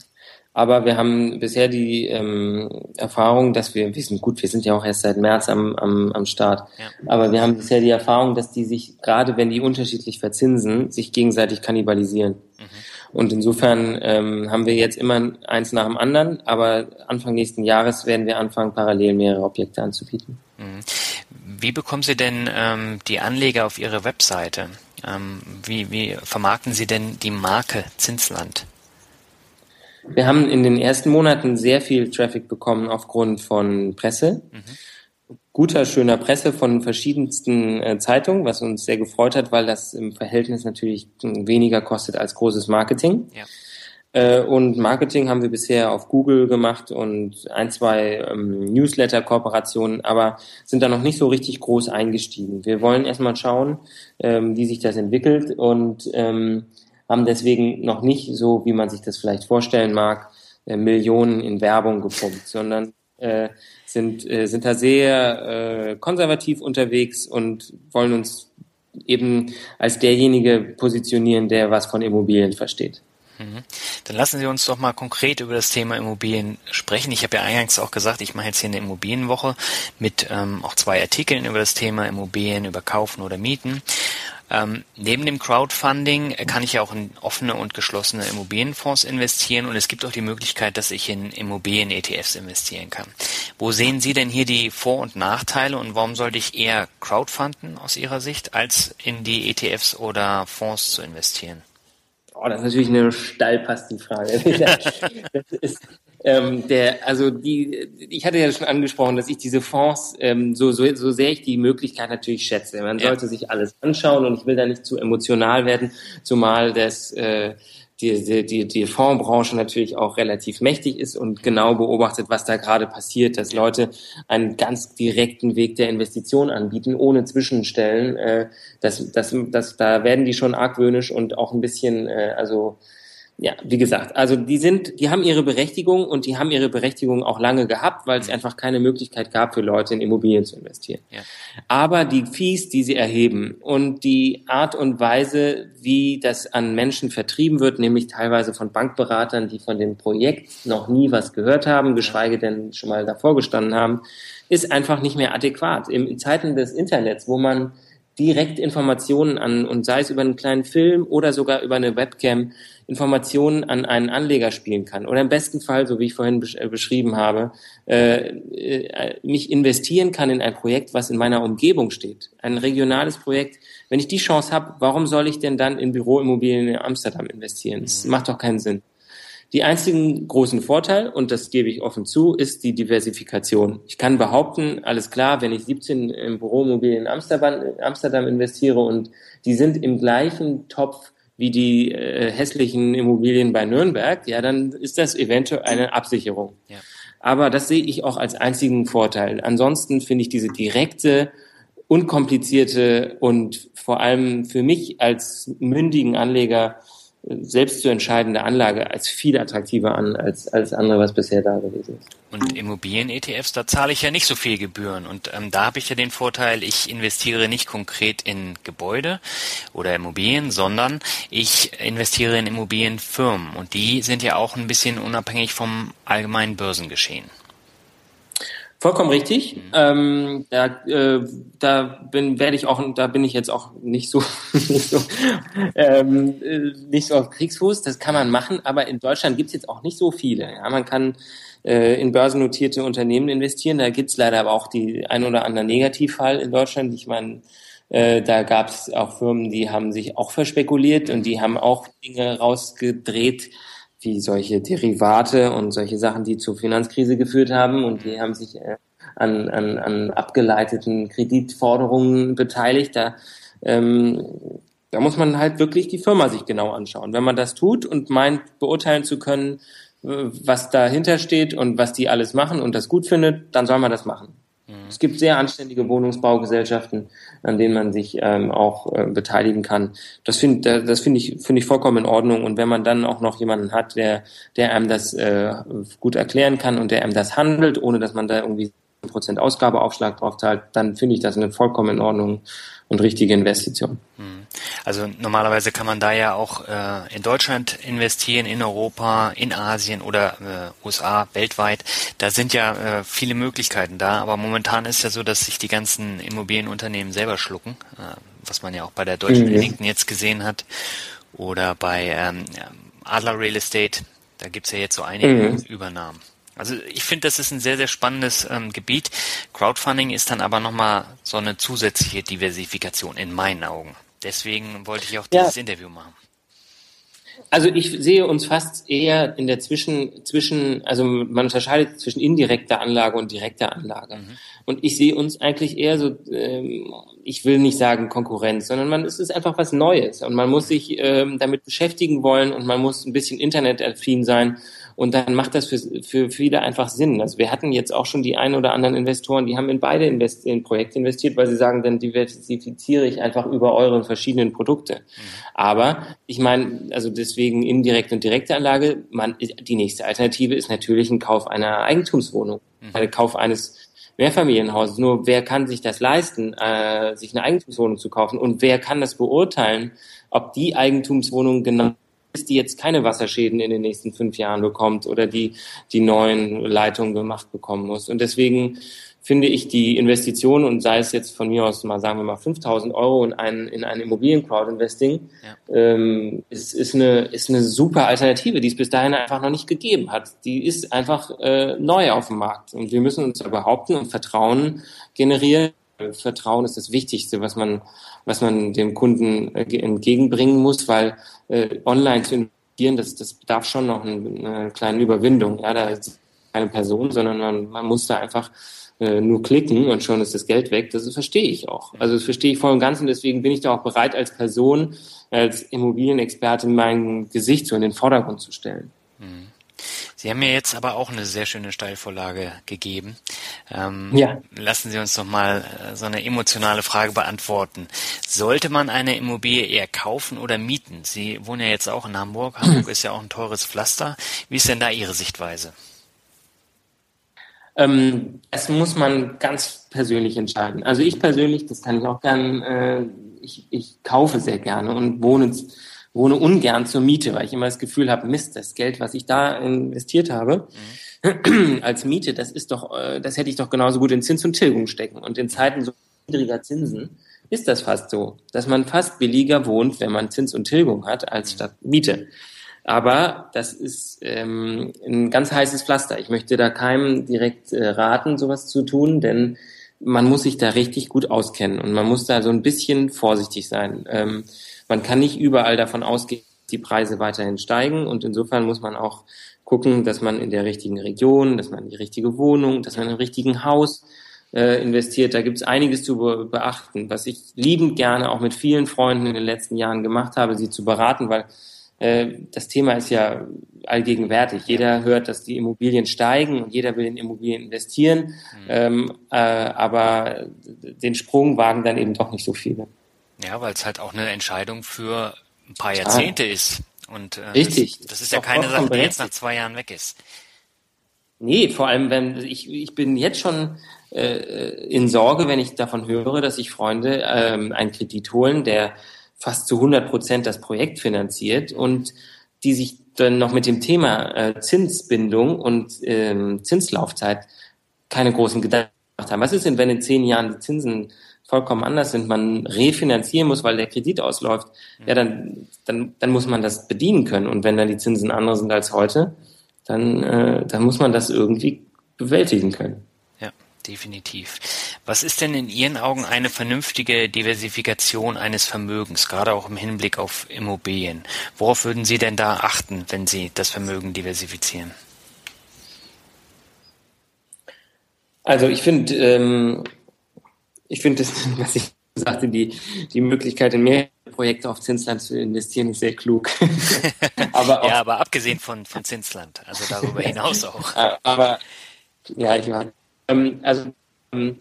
Aber wir haben bisher die ähm, Erfahrung, dass wir, wir sind gut, wir sind ja auch erst seit März am, am, am Start, ja. aber wir haben bisher die Erfahrung, dass die sich, gerade wenn die unterschiedlich verzinsen, sich gegenseitig kannibalisieren. Mhm. Und insofern ähm, haben wir jetzt immer eins nach dem anderen, aber Anfang nächsten Jahres werden wir anfangen, parallel mehrere Objekte anzubieten. Mhm. Wie bekommen Sie denn ähm, die Anleger auf Ihre Webseite? Ähm, wie, wie vermarkten Sie denn die Marke Zinsland? Wir haben in den ersten Monaten sehr viel Traffic bekommen aufgrund von Presse. Mhm guter, schöner Presse von verschiedensten äh, Zeitungen, was uns sehr gefreut hat, weil das im Verhältnis natürlich weniger kostet als großes Marketing. Ja. Äh, und Marketing haben wir bisher auf Google gemacht und ein, zwei ähm, Newsletter-Kooperationen, aber sind da noch nicht so richtig groß eingestiegen. Wir wollen erstmal schauen, ähm, wie sich das entwickelt und ähm, haben deswegen noch nicht so, wie man sich das vielleicht vorstellen mag, äh, Millionen in Werbung gepumpt, sondern äh, sind, äh, sind da sehr äh, konservativ unterwegs und wollen uns eben als derjenige positionieren, der was von Immobilien versteht. Mhm. Dann lassen Sie uns doch mal konkret über das Thema Immobilien sprechen. Ich habe ja eingangs auch gesagt, ich mache jetzt hier eine Immobilienwoche mit ähm, auch zwei Artikeln über das Thema Immobilien, über Kaufen oder Mieten. Ähm, neben dem Crowdfunding kann ich ja auch in offene und geschlossene Immobilienfonds investieren und es gibt auch die Möglichkeit, dass ich in Immobilien-ETFs investieren kann. Wo sehen Sie denn hier die Vor- und Nachteile und warum sollte ich eher Crowdfunden aus Ihrer Sicht, als in die ETFs oder Fonds zu investieren? Oh, das ist natürlich eine Steilpastenfrage. [LAUGHS] das ist, ähm, der, also die, ich hatte ja schon angesprochen, dass ich diese Fonds, ähm, so, so, so sehr ich die Möglichkeit natürlich schätze. Man sollte ja. sich alles anschauen und ich will da nicht zu emotional werden, zumal das äh, die, die, die, die Fondsbranche natürlich auch relativ mächtig ist und genau beobachtet, was da gerade passiert, dass Leute einen ganz direkten Weg der Investition anbieten, ohne Zwischenstellen. Äh, das, das, das, da werden die schon argwöhnisch und auch ein bisschen, äh, also ja, wie gesagt, also die sind, die haben ihre Berechtigung und die haben ihre Berechtigung auch lange gehabt, weil es mhm. einfach keine Möglichkeit gab für Leute in Immobilien zu investieren. Ja. Aber die Fees, die sie erheben und die Art und Weise, wie das an Menschen vertrieben wird, nämlich teilweise von Bankberatern, die von dem Projekt noch nie was gehört haben, geschweige denn schon mal davor gestanden haben, ist einfach nicht mehr adäquat. in Zeiten des Internets, wo man direkt Informationen an, und sei es über einen kleinen Film oder sogar über eine Webcam, Informationen an einen Anleger spielen kann. Oder im besten Fall, so wie ich vorhin besch äh, beschrieben habe, äh, äh, mich investieren kann in ein Projekt, was in meiner Umgebung steht. Ein regionales Projekt. Wenn ich die Chance habe, warum soll ich denn dann in Büroimmobilien in Amsterdam investieren? Das macht doch keinen Sinn. Die einzigen großen Vorteil, und das gebe ich offen zu, ist die Diversifikation. Ich kann behaupten, alles klar, wenn ich 17 im Büroimmobilien in Amsterdam, Amsterdam investiere und die sind im gleichen Topf wie die äh, hässlichen Immobilien bei Nürnberg, ja, dann ist das eventuell eine Absicherung. Ja. Aber das sehe ich auch als einzigen Vorteil. Ansonsten finde ich diese direkte, unkomplizierte und vor allem für mich als mündigen Anleger selbst zu entscheidende Anlage als viel attraktiver an als alles andere, was bisher da gewesen ist. Und Immobilien-ETFs, da zahle ich ja nicht so viel Gebühren. Und ähm, da habe ich ja den Vorteil, ich investiere nicht konkret in Gebäude oder Immobilien, sondern ich investiere in Immobilienfirmen. Und die sind ja auch ein bisschen unabhängig vom allgemeinen Börsengeschehen. Vollkommen richtig. Mhm. Ähm, da, äh, da bin werde ich auch, da bin ich jetzt auch nicht so [LAUGHS] nicht so, ähm, äh, nicht so auf Kriegsfuß. Das kann man machen, aber in Deutschland gibt's jetzt auch nicht so viele. Ja, man kann äh, in börsennotierte Unternehmen investieren. Da gibt's leider aber auch die ein oder andere Negativfall in Deutschland. Ich meine, äh, da gab's auch Firmen, die haben sich auch verspekuliert und die haben auch Dinge rausgedreht, wie solche Derivate und solche Sachen, die zur Finanzkrise geführt haben und die haben sich äh, an, an, an abgeleiteten Kreditforderungen beteiligt. Da ähm, da muss man halt wirklich die Firma sich genau anschauen. Wenn man das tut und meint, beurteilen zu können, was dahinter steht und was die alles machen und das gut findet, dann soll man das machen. Mhm. Es gibt sehr anständige Wohnungsbaugesellschaften, an denen man sich ähm, auch äh, beteiligen kann. Das finde das finde ich finde ich vollkommen in Ordnung. Und wenn man dann auch noch jemanden hat, der der einem das äh, gut erklären kann und der einem das handelt, ohne dass man da irgendwie Prozent Ausgabeaufschlag drauf zahlt, dann finde ich das eine vollkommen in Ordnung und richtige Investition. Hm. Also normalerweise kann man da ja auch äh, in Deutschland investieren, in Europa, in Asien oder äh, USA, weltweit. Da sind ja äh, viele Möglichkeiten da, aber momentan ist ja so, dass sich die ganzen Immobilienunternehmen selber schlucken, äh, was man ja auch bei der Deutschen mhm. Ellington jetzt gesehen hat oder bei ähm, Adler Real Estate. Da gibt's ja jetzt so einige mhm. Übernahmen. Also ich finde, das ist ein sehr, sehr spannendes ähm, Gebiet. Crowdfunding ist dann aber nochmal so eine zusätzliche Diversifikation in meinen Augen. Deswegen wollte ich auch dieses ja. Interview machen. Also ich sehe uns fast eher in der Zwischen, zwischen, also man unterscheidet zwischen indirekter Anlage und direkter Anlage. Mhm. Und ich sehe uns eigentlich eher so, ähm, ich will nicht sagen Konkurrenz, sondern man, es ist einfach was Neues und man muss sich ähm, damit beschäftigen wollen und man muss ein bisschen internetaffin sein und dann macht das für, für viele einfach Sinn. Also wir hatten jetzt auch schon die ein oder anderen Investoren, die haben in beide Invest in Projekte investiert, weil sie sagen, dann diversifiziere ich einfach über eure verschiedenen Produkte. Mhm. Aber ich meine, also deswegen indirekte und direkte Anlage, man, die nächste Alternative ist natürlich ein Kauf einer Eigentumswohnung, mhm. der Kauf eines Mehrfamilienhauses. Nur wer kann sich das leisten, äh, sich eine Eigentumswohnung zu kaufen? Und wer kann das beurteilen, ob die Eigentumswohnung genau die jetzt keine Wasserschäden in den nächsten fünf Jahren bekommt oder die die neuen Leitungen gemacht bekommen muss. Und deswegen finde ich die Investition und sei es jetzt von mir aus mal sagen wir mal 5.000 Euro in ein in ein Immobilien Crowdinvesting ja. ähm, ist ist eine ist eine super Alternative, die es bis dahin einfach noch nicht gegeben hat. Die ist einfach äh, neu auf dem Markt und wir müssen uns da behaupten und Vertrauen generieren. Vertrauen ist das Wichtigste, was man was man dem Kunden äh, entgegenbringen muss, weil äh, online zu investieren, das, das bedarf schon noch einer kleinen Überwindung. Ja, da ist keine Person, sondern man, man muss da einfach äh, nur klicken und schon ist das Geld weg. Das verstehe ich auch. Also das verstehe ich voll und ganz und deswegen bin ich da auch bereit, als Person, als Immobilienexperte mein Gesicht so in den Vordergrund zu stellen. Mhm. Sie haben mir jetzt aber auch eine sehr schöne Steilvorlage gegeben. Ähm, ja. Lassen Sie uns doch mal äh, so eine emotionale Frage beantworten. Sollte man eine Immobilie eher kaufen oder mieten? Sie wohnen ja jetzt auch in Hamburg. [CLEARS THROAT] Hamburg ist ja auch ein teures Pflaster. Wie ist denn da Ihre Sichtweise? Ähm, es muss man ganz persönlich entscheiden. Also ich persönlich, das kann ich auch gern, äh, ich, ich kaufe sehr gerne und wohne wohne ungern zur Miete, weil ich immer das Gefühl habe, Mist, das Geld, was ich da investiert habe, mhm. [CLEARS THROAT] als Miete, das ist doch, äh, das hätte ich doch genauso gut in Zins und Tilgung stecken. Und in Zeiten so niedriger Zinsen ist das fast so, dass man fast billiger wohnt, wenn man Zins und Tilgung hat, als mhm. statt Miete. Aber das ist ähm, ein ganz heißes Pflaster. Ich möchte da keinem direkt äh, raten, sowas zu tun, denn man muss sich da richtig gut auskennen und man muss da so ein bisschen vorsichtig sein. Ähm, man kann nicht überall davon ausgehen, dass die Preise weiterhin steigen und insofern muss man auch gucken, dass man in der richtigen Region, dass man in die richtige Wohnung, dass man im richtigen Haus äh, investiert. Da gibt es einiges zu be beachten, was ich liebend gerne auch mit vielen Freunden in den letzten Jahren gemacht habe, sie zu beraten, weil äh, das Thema ist ja allgegenwärtig. Jeder hört, dass die Immobilien steigen und jeder will in Immobilien investieren, mhm. ähm, äh, aber den Sprung wagen dann eben doch nicht so viele. Ja, weil es halt auch eine Entscheidung für ein paar Jahrzehnte ah. ist. Und äh, Richtig. Das, das ist ja keine Sache, die jetzt nach zwei Jahren weg ist. Nee, vor allem, wenn ich, ich bin jetzt schon äh, in Sorge, wenn ich davon höre, dass sich Freunde ähm, einen Kredit holen, der fast zu 100 Prozent das Projekt finanziert und die sich dann noch mit dem Thema äh, Zinsbindung und ähm, Zinslaufzeit keine großen Gedanken gemacht haben. Was ist denn, wenn in zehn Jahren die Zinsen vollkommen anders sind, man refinanzieren muss, weil der Kredit ausläuft, ja, dann, dann, dann muss man das bedienen können. Und wenn dann die Zinsen andere sind als heute, dann, äh, dann muss man das irgendwie bewältigen können. Ja, definitiv. Was ist denn in Ihren Augen eine vernünftige Diversifikation eines Vermögens, gerade auch im Hinblick auf Immobilien? Worauf würden Sie denn da achten, wenn Sie das Vermögen diversifizieren? Also ich finde, ähm, ich finde das, [LAUGHS] was ich sagte, die, die Möglichkeit in mehrere Projekte auf Zinsland zu investieren ist sehr klug. [LAUGHS] aber ja, aber abgesehen von, von Zinsland, also darüber [LAUGHS] hinaus auch. aber ja, ich meine, ähm, also ähm,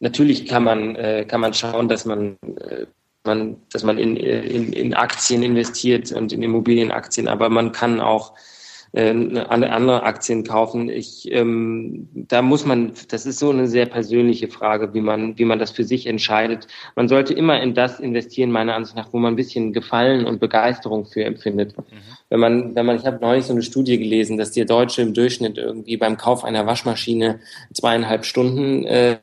natürlich kann man, äh, kann man schauen, dass man, äh, man, dass man in, in, in Aktien investiert und in Immobilienaktien, aber man kann auch äh, andere Aktien kaufen. Ich, ähm, da muss man, das ist so eine sehr persönliche Frage, wie man, wie man das für sich entscheidet. Man sollte immer in das investieren, meiner Ansicht nach, wo man ein bisschen Gefallen und Begeisterung für empfindet. Mhm. Wenn man, wenn man, ich habe neulich so eine Studie gelesen, dass der Deutsche im Durchschnitt irgendwie beim Kauf einer Waschmaschine zweieinhalb Stunden äh,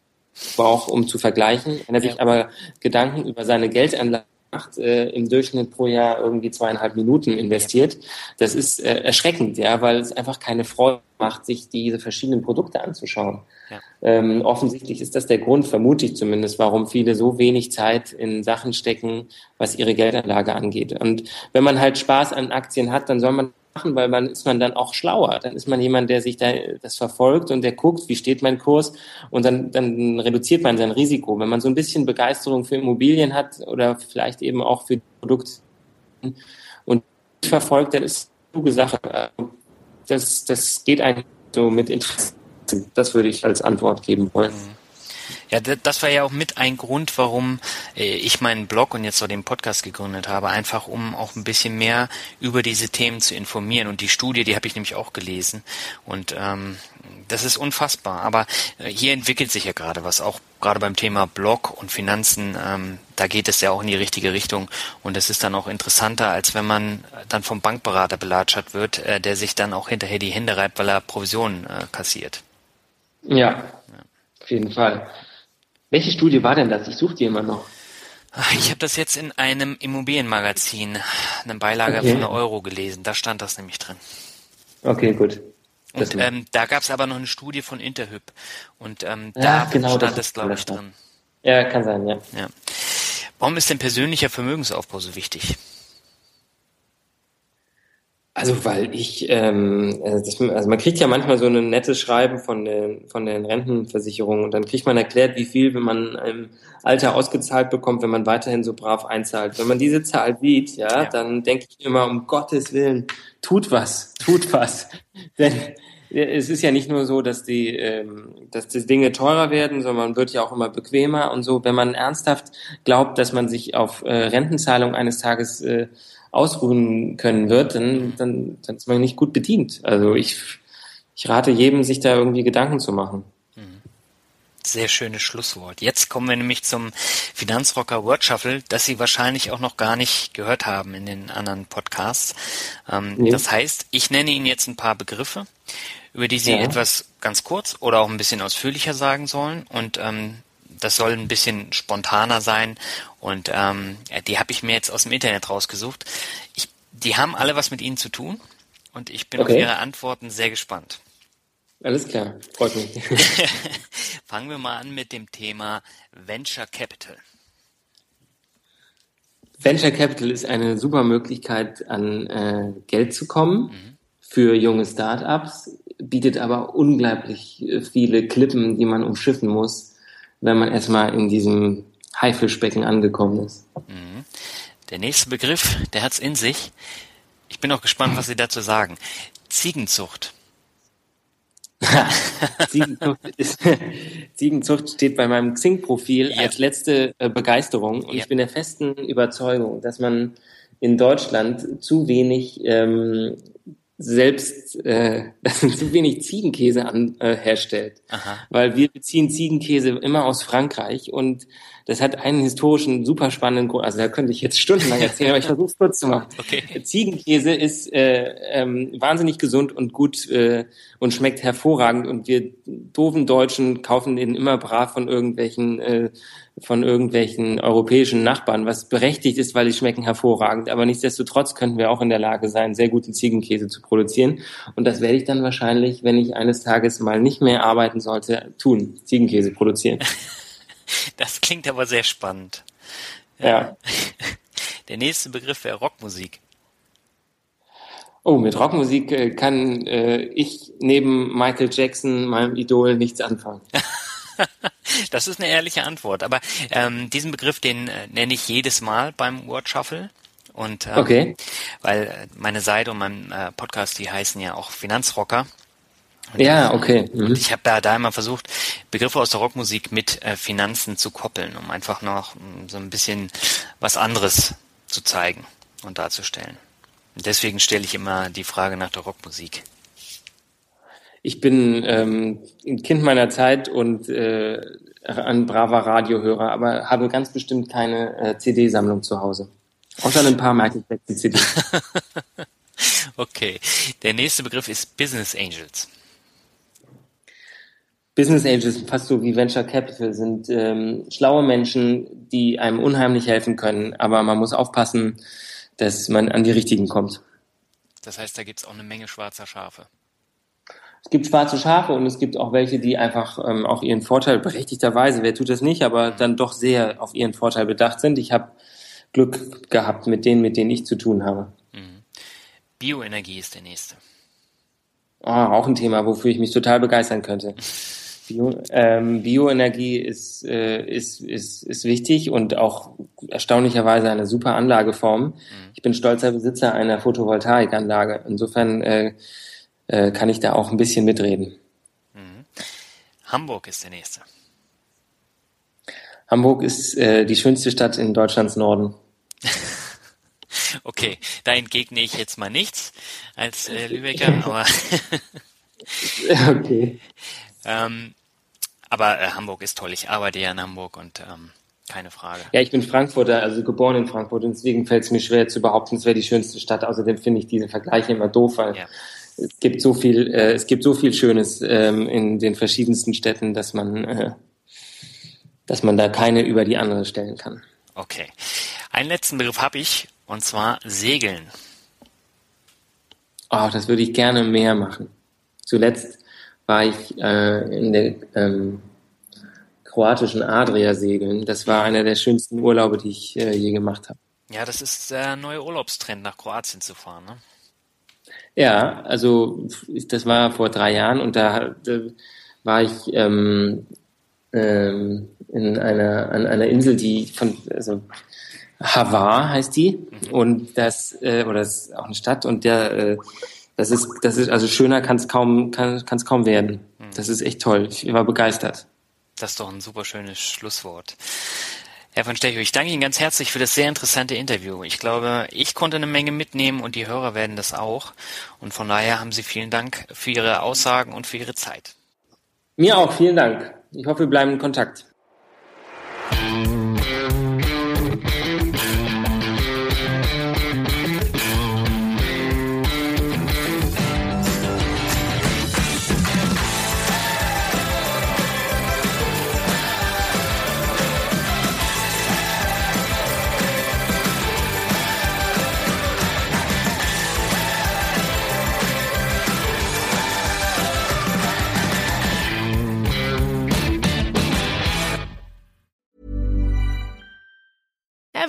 braucht, um zu vergleichen. Wenn er sich aber Gedanken über seine Geldanlage macht, äh, im Durchschnitt pro Jahr irgendwie zweieinhalb Minuten investiert. Das ist äh, erschreckend, ja, weil es einfach keine Freude macht, sich diese verschiedenen Produkte anzuschauen. Ja. Ähm, offensichtlich ist das der Grund, vermute ich zumindest, warum viele so wenig Zeit in Sachen stecken, was ihre Geldanlage angeht. Und wenn man halt Spaß an Aktien hat, dann soll man machen, weil man ist man dann auch schlauer. Dann ist man jemand, der sich da das verfolgt und der guckt, wie steht mein Kurs und dann, dann reduziert man sein Risiko. Wenn man so ein bisschen Begeisterung für Immobilien hat oder vielleicht eben auch für Produkte und verfolgt, dann ist eine gute Sache. Das, das geht eigentlich so mit Interesse. Das würde ich als Antwort geben wollen. Ja, das war ja auch mit ein Grund, warum äh, ich meinen Blog und jetzt auch den Podcast gegründet habe, einfach um auch ein bisschen mehr über diese Themen zu informieren. Und die Studie, die habe ich nämlich auch gelesen. Und ähm, das ist unfassbar. Aber äh, hier entwickelt sich ja gerade was, auch gerade beim Thema Blog und Finanzen. Ähm, da geht es ja auch in die richtige Richtung. Und es ist dann auch interessanter, als wenn man dann vom Bankberater belatschert wird, äh, der sich dann auch hinterher die Hände reibt, weil er Provisionen äh, kassiert. Ja, ja, auf jeden Fall. Welche Studie war denn das? Ich suche die immer noch. Ich habe das jetzt in einem Immobilienmagazin, eine Beilage okay. von Euro gelesen. Da stand das nämlich drin. Okay, gut. Und ähm, da gab es aber noch eine Studie von Interhyp. Und ähm, da genau, stand es, glaube ich, drin. Ja, kann sein, ja. ja. Warum ist denn persönlicher Vermögensaufbau so wichtig? Also weil ich, ähm, also, das, also man kriegt ja manchmal so ein nettes Schreiben von den, von den Rentenversicherungen und dann kriegt man erklärt, wie viel, wenn man im Alter ausgezahlt bekommt, wenn man weiterhin so brav einzahlt. Wenn man diese Zahl sieht, ja, ja. dann denke ich immer, um Gottes Willen, tut was, tut was. [LAUGHS] Denn es ist ja nicht nur so, dass die, ähm, dass die Dinge teurer werden, sondern man wird ja auch immer bequemer und so. Wenn man ernsthaft glaubt, dass man sich auf äh, Rentenzahlung eines Tages äh, ausruhen können wird, dann, dann, dann ist man nicht gut bedient. Also ich, ich rate jedem, sich da irgendwie Gedanken zu machen. Mhm. Sehr schönes Schlusswort. Jetzt kommen wir nämlich zum Finanzrocker Word Shuffle, das Sie wahrscheinlich auch noch gar nicht gehört haben in den anderen Podcasts. Ähm, nee. Das heißt, ich nenne Ihnen jetzt ein paar Begriffe, über die Sie ja. etwas ganz kurz oder auch ein bisschen ausführlicher sagen sollen. Und ähm, das soll ein bisschen spontaner sein und ähm, die habe ich mir jetzt aus dem Internet rausgesucht. Ich, die haben alle was mit Ihnen zu tun und ich bin okay. auf Ihre Antworten sehr gespannt. Alles klar, freut mich. [LAUGHS] Fangen wir mal an mit dem Thema Venture Capital. Venture Capital ist eine super Möglichkeit, an äh, Geld zu kommen mhm. für junge Startups, bietet aber unglaublich viele Klippen, die man umschiffen muss wenn man erstmal in diesem Haifischbecken angekommen ist. Mhm. Der nächste Begriff, der hat's in sich. Ich bin auch gespannt, was Sie dazu sagen. Ziegenzucht. [LAUGHS] Ziegenzucht, ist, [LAUGHS] Ziegenzucht steht bei meinem Xing-Profil ja. als letzte äh, Begeisterung und ja. ich bin der festen Überzeugung, dass man in Deutschland zu wenig ähm, selbst äh, [LAUGHS] zu wenig Ziegenkäse an, äh, herstellt. Aha. Weil wir beziehen Ziegenkäse immer aus Frankreich und das hat einen historischen, super spannenden Grund. Also da könnte ich jetzt stundenlang erzählen, aber ich versuche es kurz zu machen. Okay. Ziegenkäse ist äh, ähm, wahnsinnig gesund und gut äh, und schmeckt hervorragend und wir doofen Deutschen kaufen den immer brav von irgendwelchen äh, von irgendwelchen europäischen Nachbarn, was berechtigt ist, weil die schmecken hervorragend. Aber nichtsdestotrotz könnten wir auch in der Lage sein, sehr guten Ziegenkäse zu produzieren. Und das werde ich dann wahrscheinlich, wenn ich eines Tages mal nicht mehr arbeiten sollte, tun. Ziegenkäse produzieren. [LAUGHS] [LAUGHS] Das klingt aber sehr spannend. Ja. [LAUGHS] Der nächste Begriff wäre Rockmusik. Oh, mit Rockmusik äh, kann äh, ich neben Michael Jackson, meinem Idol, nichts anfangen. [LAUGHS] das ist eine ehrliche Antwort. Aber ähm, diesen Begriff, den äh, nenne ich jedes Mal beim Word Shuffle. Und ähm, okay. weil äh, meine Seite und mein äh, Podcast, die heißen ja auch Finanzrocker. Und ja, okay. Mhm. Und ich habe da, da immer versucht, Begriffe aus der Rockmusik mit äh, Finanzen zu koppeln, um einfach noch um, so ein bisschen was anderes zu zeigen und darzustellen. Und deswegen stelle ich immer die Frage nach der Rockmusik. Ich bin ähm, ein Kind meiner Zeit und äh, ein braver Radiohörer, aber habe ganz bestimmt keine äh, CD-Sammlung zu Hause. Außer ein paar Michael Jackson CDs. [LAUGHS] okay. Der nächste Begriff ist Business Angels. Business Angels, fast so wie Venture Capital, sind ähm, schlaue Menschen, die einem unheimlich helfen können, aber man muss aufpassen, dass man an die richtigen kommt. Das heißt, da gibt es auch eine Menge schwarzer Schafe. Es gibt schwarze Schafe und es gibt auch welche, die einfach ähm, auch ihren Vorteil berechtigterweise, wer tut das nicht, aber mhm. dann doch sehr auf ihren Vorteil bedacht sind. Ich habe Glück gehabt mit denen, mit denen ich zu tun habe. Mhm. Bioenergie ist der nächste. Oh, auch ein Thema, wofür ich mich total begeistern könnte. [LAUGHS] Bio, ähm, Bioenergie ist, äh, ist, ist, ist wichtig und auch erstaunlicherweise eine super Anlageform. Mhm. Ich bin stolzer Besitzer einer Photovoltaikanlage. Insofern äh, äh, kann ich da auch ein bisschen mitreden. Mhm. Hamburg ist der nächste. Hamburg ist äh, die schönste Stadt in Deutschlands Norden. [LAUGHS] okay, da entgegne ich jetzt mal nichts als äh, Lübecker, [LAUGHS] aber okay. Ähm, aber äh, Hamburg ist toll. Ich arbeite ja in Hamburg und ähm, keine Frage. Ja, ich bin Frankfurter, also geboren in Frankfurt und deswegen fällt es mir schwer zu behaupten, es wäre die schönste Stadt. Außerdem finde ich diese Vergleiche immer doof, weil ja. es gibt so viel, äh, es gibt so viel Schönes ähm, in den verschiedensten Städten, dass man, äh, dass man da keine über die andere stellen kann. Okay. Einen letzten Begriff habe ich und zwar Segeln. Oh, das würde ich gerne mehr machen. Zuletzt war ich äh, in der ähm, kroatischen Adria segeln. Das war einer der schönsten Urlaube, die ich äh, je gemacht habe. Ja, das ist der neue Urlaubstrend, nach Kroatien zu fahren, ne? Ja, also das war vor drei Jahren und da, da war ich ähm, ähm, in einer an einer Insel, die von also Havar heißt die mhm. und das äh, oder das ist auch eine Stadt und der äh, das ist, das ist, also schöner kann es kaum, kann es kaum werden. Hm. Das ist echt toll. Ich war begeistert. Das ist doch ein super schönes Schlusswort. Herr von Stechow, ich danke Ihnen ganz herzlich für das sehr interessante Interview. Ich glaube, ich konnte eine Menge mitnehmen und die Hörer werden das auch. Und von daher haben Sie vielen Dank für Ihre Aussagen und für Ihre Zeit. Mir auch, vielen Dank. Ich hoffe, wir bleiben in Kontakt.